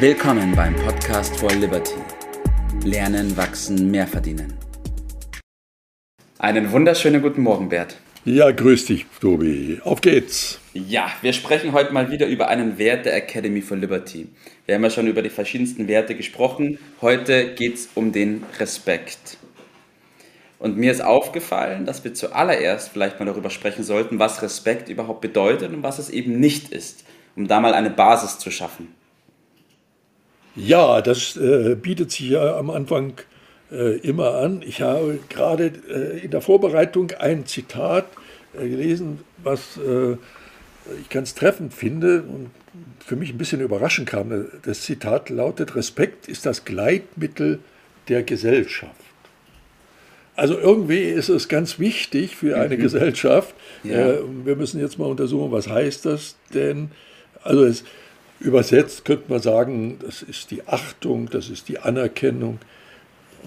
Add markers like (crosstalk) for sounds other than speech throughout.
Willkommen beim Podcast for Liberty. Lernen, wachsen, mehr verdienen. Einen wunderschönen guten Morgen, Bert. Ja, grüß dich, Tobi. Auf geht's. Ja, wir sprechen heute mal wieder über einen Wert der Academy for Liberty. Wir haben ja schon über die verschiedensten Werte gesprochen. Heute geht es um den Respekt. Und mir ist aufgefallen, dass wir zuallererst vielleicht mal darüber sprechen sollten, was Respekt überhaupt bedeutet und was es eben nicht ist, um da mal eine Basis zu schaffen. Ja, das äh, bietet sich ja am Anfang äh, immer an. Ich habe gerade äh, in der Vorbereitung ein Zitat äh, gelesen, was äh, ich ganz treffend finde und für mich ein bisschen überraschend kam. Das Zitat lautet, Respekt ist das Gleitmittel der Gesellschaft. Also irgendwie ist es ganz wichtig für eine mhm. Gesellschaft. Ja. Äh, wir müssen jetzt mal untersuchen, was heißt das denn? Also es, Übersetzt könnte man sagen, das ist die Achtung, das ist die Anerkennung.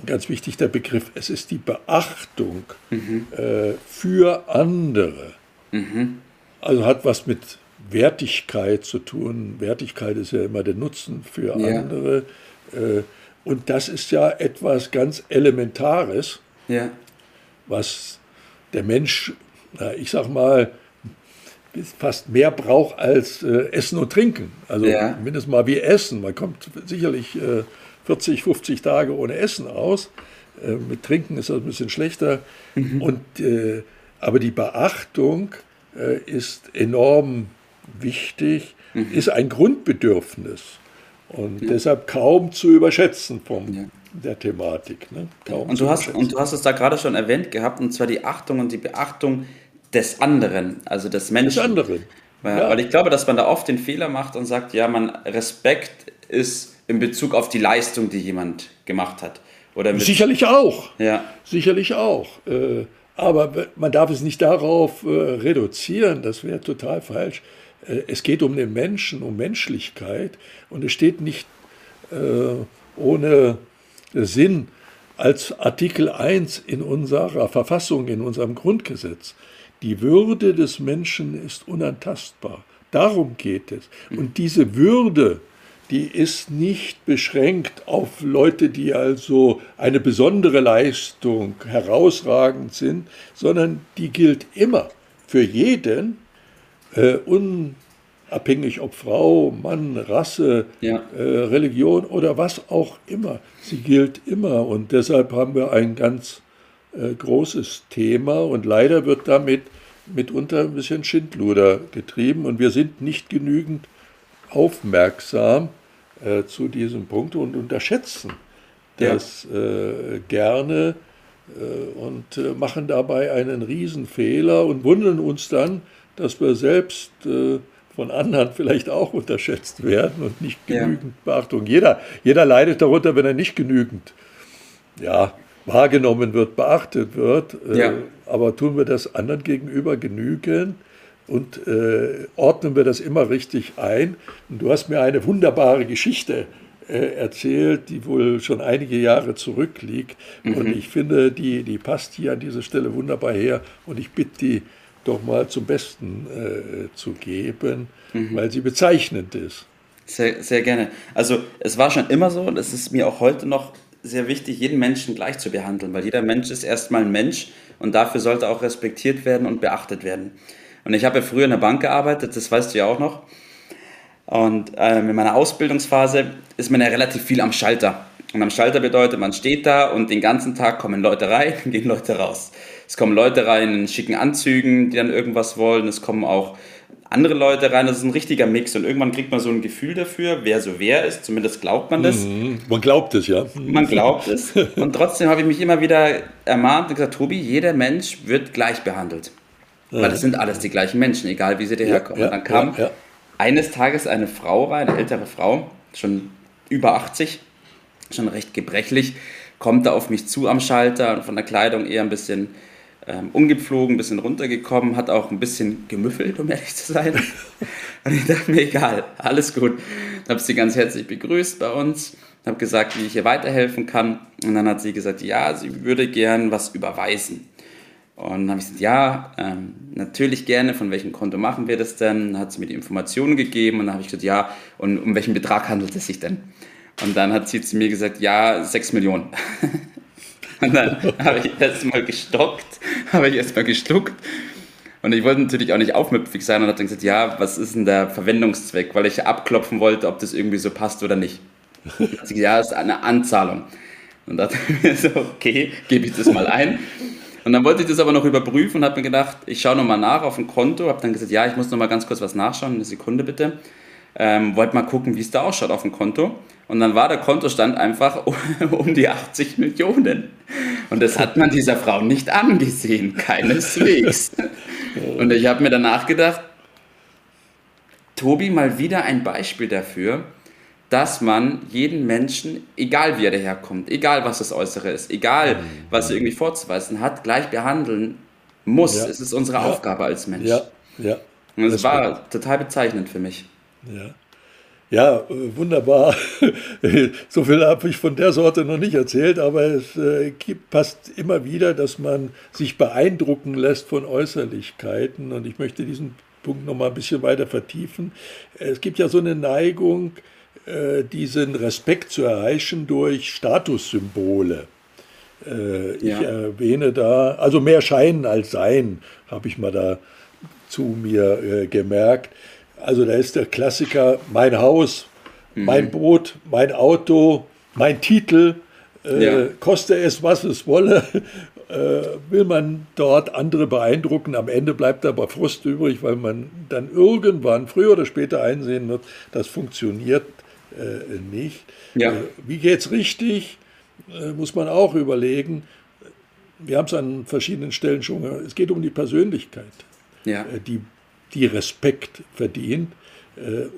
ganz wichtig der Begriff, es ist die Beachtung mhm. äh, für andere. Mhm. Also hat was mit Wertigkeit zu tun. Wertigkeit ist ja immer der Nutzen für ja. andere. Äh, und das ist ja etwas ganz Elementares, ja. was der Mensch, na, ich sag mal, fast mehr braucht als äh, Essen und Trinken. Also ja. mindestens mal wie Essen. Man kommt sicherlich äh, 40, 50 Tage ohne Essen aus. Äh, mit Trinken ist das ein bisschen schlechter. Mhm. Und, äh, aber die Beachtung äh, ist enorm wichtig, mhm. ist ein Grundbedürfnis und ja. deshalb kaum zu überschätzen vom, ja. der Thematik. Ne? und, du hast, und du hast es da gerade schon erwähnt gehabt, und zwar die Achtung und die Beachtung des anderen, also des Menschen. Des anderen. Weil, ja. weil ich glaube, dass man da oft den Fehler macht und sagt, ja, man Respekt ist in Bezug auf die Leistung, die jemand gemacht hat. Oder Sicherlich auch. Ja. Sicherlich auch. Äh, aber man darf es nicht darauf äh, reduzieren, das wäre total falsch. Äh, es geht um den Menschen, um Menschlichkeit und es steht nicht ohne Sinn als Artikel 1 in unserer Verfassung, in unserem Grundgesetz. Die Würde des Menschen ist unantastbar. Darum geht es. Und diese Würde, die ist nicht beschränkt auf Leute, die also eine besondere Leistung herausragend sind, sondern die gilt immer für jeden, äh, unabhängig ob Frau, Mann, Rasse, ja. äh, Religion oder was auch immer. Sie gilt immer und deshalb haben wir ein ganz äh, großes Thema und leider wird damit mitunter ein bisschen Schindluder getrieben und wir sind nicht genügend aufmerksam äh, zu diesem Punkt und unterschätzen das ja. äh, gerne äh, und äh, machen dabei einen Riesenfehler und wundern uns dann, dass wir selbst von anderen (laughs) vielleicht auch unterschätzt werden und nicht genügend ja. Beachtung. Jeder, jeder leidet darunter, wenn er nicht genügend ja, wahrgenommen wird, beachtet wird. Äh, ja. aber tun wir das anderen gegenüber genügend und äh, ordnen wir das immer richtig ein? Und du hast mir eine wunderbare Geschichte äh, erzählt, die wohl schon einige Jahre zurückliegt. Mhm. Und ich finde, die, die passt hier an dieser Stelle wunderbar her. Und ich bitte die doch mal zum Besten äh, zu geben, mhm. weil sie bezeichnend ist. Sehr, sehr gerne. Also es war schon immer so und es ist mir auch heute noch sehr wichtig, jeden Menschen gleich zu behandeln, weil jeder Mensch ist erstmal ein Mensch und dafür sollte auch respektiert werden und beachtet werden. Und ich habe ja früher in der Bank gearbeitet, das weißt du ja auch noch. Und ähm, in meiner Ausbildungsphase ist man ja relativ viel am Schalter. Und am Schalter bedeutet, man steht da und den ganzen Tag kommen Leute rein, (laughs) gehen Leute raus. Es kommen Leute rein in schicken Anzügen, die dann irgendwas wollen. Es kommen auch andere Leute rein. Das ist ein richtiger Mix und irgendwann kriegt man so ein Gefühl dafür, wer so wer ist. Zumindest glaubt man das. Mhm. Man glaubt es, ja. Man glaubt es. Und trotzdem habe ich mich immer wieder ermahnt und gesagt, Tobi, jeder Mensch wird gleich behandelt. Weil das sind alles die gleichen Menschen, egal wie sie daherkommen. Ja, ja, und dann kam ja, eines Tages eine Frau rein, eine ältere Frau, schon über 80, schon recht gebrechlich, kommt da auf mich zu am Schalter und von der Kleidung eher ein bisschen ähm, umgeflogen, ein bisschen runtergekommen, hat auch ein bisschen gemüffelt, um ehrlich zu sein. (laughs) Und ich dachte mir, egal, alles gut. Habe sie ganz herzlich begrüßt bei uns, habe gesagt, wie ich ihr weiterhelfen kann. Und dann hat sie gesagt, ja, sie würde gern was überweisen. Und dann habe ich gesagt, ja, ähm, natürlich gerne, von welchem Konto machen wir das denn? Dann hat sie mir die Informationen gegeben und dann habe ich gesagt, ja, und um welchen Betrag handelt es sich denn? Und dann hat sie zu mir gesagt, ja, 6 Millionen. (laughs) und dann habe ich erstmal gestockt, habe ich erstmal geschluckt. Und ich wollte natürlich auch nicht aufmüpfig sein und habe dann gesagt, ja, was ist denn der Verwendungszweck? Weil ich abklopfen wollte, ob das irgendwie so passt oder nicht. Gesagt, ja, ist eine Anzahlung. Und da dachte mir so, okay, gebe ich das mal ein. Und dann wollte ich das aber noch überprüfen und habe mir gedacht, ich schaue nochmal nach auf dem Konto. Habe dann gesagt, ja, ich muss nochmal ganz kurz was nachschauen, eine Sekunde bitte. Ähm, wollte mal gucken, wie es da ausschaut auf dem Konto. Und dann war der Kontostand einfach (laughs) um die 80 Millionen. Und das hat man dieser Frau nicht angesehen, keineswegs. Und ich habe mir danach gedacht, Tobi, mal wieder ein Beispiel dafür, dass man jeden Menschen, egal wie er daherkommt, egal was das Äußere ist, egal was er irgendwie vorzuweisen hat, gleich behandeln muss. Ja. Es ist unsere ja. Aufgabe als Mensch. Ja, ja. Und es war total bezeichnend für mich. Ja. Ja, wunderbar. (laughs) So viel habe ich von der Sorte noch nicht erzählt, aber es äh, gibt, passt immer wieder, dass man sich beeindrucken lässt von Äußerlichkeiten. Und ich möchte diesen Punkt noch mal ein bisschen weiter vertiefen. Es gibt ja so eine Neigung, äh, diesen Respekt zu erheischen durch Statussymbole. Äh, ich ja. erwähne da, also mehr Scheinen als Sein, habe ich mal da zu mir äh, gemerkt. Also da ist der Klassiker mein Haus, mhm. mein Boot, mein Auto, mein Titel, äh, ja. koste es, was es wolle. (laughs) Äh, will man dort andere beeindrucken, am Ende bleibt aber Frust übrig, weil man dann irgendwann, früher oder später einsehen wird, das funktioniert äh, nicht. Ja. Äh, wie geht es richtig, äh, muss man auch überlegen. Wir haben es an verschiedenen Stellen schon gehört. Es geht um die Persönlichkeit, ja. die, die Respekt verdient.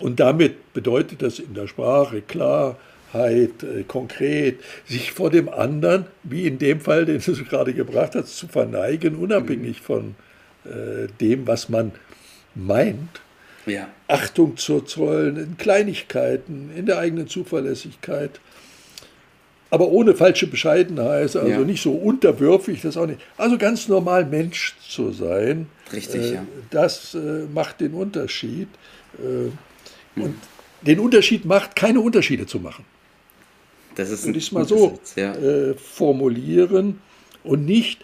Und damit bedeutet das in der Sprache Klarheit, konkret, sich vor dem anderen, wie in dem Fall, den du gerade gebracht hast, zu verneigen, unabhängig mhm. von dem, was man meint ja. Achtung zu zollen in Kleinigkeiten, in der eigenen Zuverlässigkeit. Aber ohne falsche Bescheidenheit, also ja. nicht so unterwürfig, das auch nicht. Also ganz normal Mensch zu sein. Richtig, äh, ja. Das äh, macht den Unterschied. Äh, hm. Und den Unterschied macht, keine Unterschiede zu machen. Das ist Würde ich es mal so Satz, ja. Äh, formulieren und nicht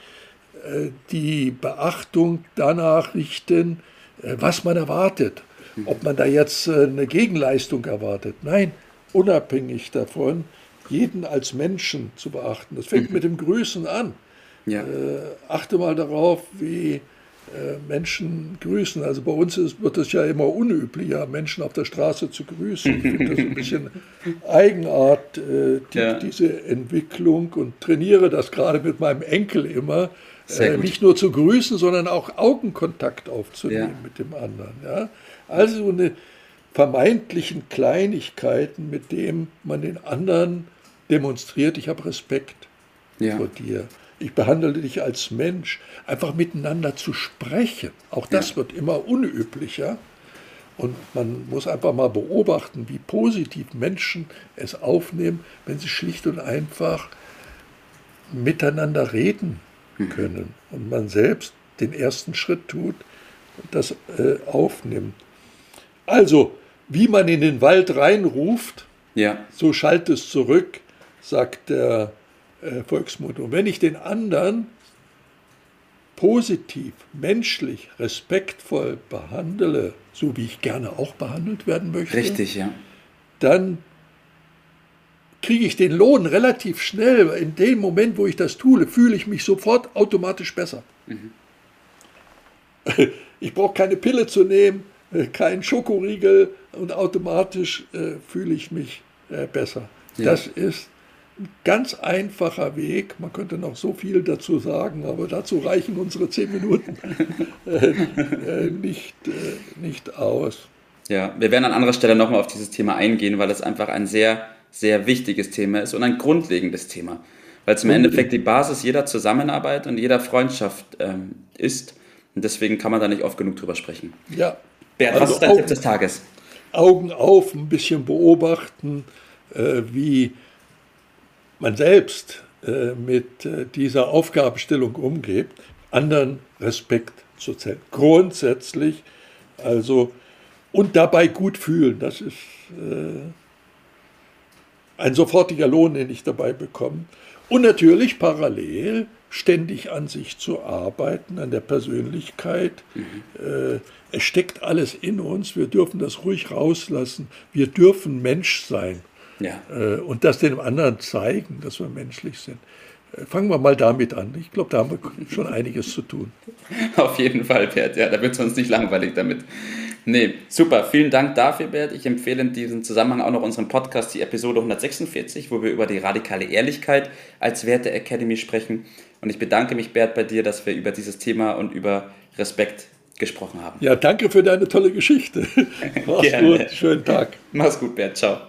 äh, die Beachtung danach richten, äh, was man erwartet ob man da jetzt eine Gegenleistung erwartet. Nein, unabhängig davon, jeden als Menschen zu beachten. Das fängt mhm. mit dem Grüßen an. Ja. Äh, achte mal darauf, wie äh, Menschen grüßen. Also bei uns ist, wird es ja immer unüblicher, Menschen auf der Straße zu grüßen. Ich finde das ein bisschen (laughs) Eigenart, äh, die, ja. diese Entwicklung und trainiere das gerade mit meinem Enkel immer. Äh, nicht nur zu grüßen, sondern auch Augenkontakt aufzunehmen ja. mit dem anderen. Ja? Also eine vermeintlichen Kleinigkeiten, mit dem man den anderen demonstriert, ich habe Respekt ja. vor dir. Ich behandle dich als Mensch. Einfach miteinander zu sprechen, auch das ja. wird immer unüblicher. Und man muss einfach mal beobachten, wie positiv Menschen es aufnehmen, wenn sie schlicht und einfach miteinander reden mhm. können. Und man selbst den ersten Schritt tut und das äh, aufnimmt. Also, wie man in den Wald reinruft, ja. so schallt es zurück, sagt der äh, Volksmund. Und wenn ich den anderen positiv, menschlich, respektvoll behandle, so wie ich gerne auch behandelt werden möchte, Richtig, ja. dann kriege ich den Lohn relativ schnell. In dem Moment, wo ich das tue, fühle ich mich sofort automatisch besser. Mhm. (laughs) Ich brauche keine Pille zu nehmen, äh, kein Schokoriegel und automatisch äh, fühle ich mich äh, besser. Ja. Das ist ein ganz einfacher Weg. Man könnte noch so viel dazu sagen, aber dazu reichen unsere zehn Minuten (laughs) äh, äh, nicht, äh, nicht aus. Ja, wir werden an anderer Stelle nochmal auf dieses Thema eingehen, weil es einfach ein sehr, sehr wichtiges Thema ist und ein grundlegendes Thema. Weil es im Endeffekt die Basis jeder Zusammenarbeit und jeder Freundschaft ähm, ist. Und deswegen kann man da nicht oft genug drüber sprechen. Ja, Bert, also was ist dein Augen, Tipp des Tages? Augen auf, ein bisschen beobachten, äh, wie man selbst äh, mit äh, dieser Aufgabenstellung umgeht. anderen Respekt zu zeigen. Grundsätzlich, also, und dabei gut fühlen, das ist äh, ein sofortiger Lohn, den ich dabei bekomme. Und natürlich parallel ständig an sich zu arbeiten, an der Persönlichkeit. Mhm. Es steckt alles in uns, wir dürfen das ruhig rauslassen. Wir dürfen Mensch sein. Ja. Äh, und das dem anderen zeigen, dass wir menschlich sind. Äh, fangen wir mal damit an. Ich glaube, da haben wir schon einiges zu tun. (laughs) Auf jeden Fall, Bert. Ja, da wird es uns nicht langweilig damit. Nee, super. Vielen Dank dafür, Bert. Ich empfehle in diesem Zusammenhang auch noch unseren Podcast, die Episode 146, wo wir über die radikale Ehrlichkeit als Werte Academy sprechen. Und ich bedanke mich, Bert, bei dir, dass wir über dieses Thema und über Respekt gesprochen haben. Ja, danke für deine tolle Geschichte. (laughs) Mach's Gerne. gut. Schönen Tag. Mach's gut, Bert. Ciao.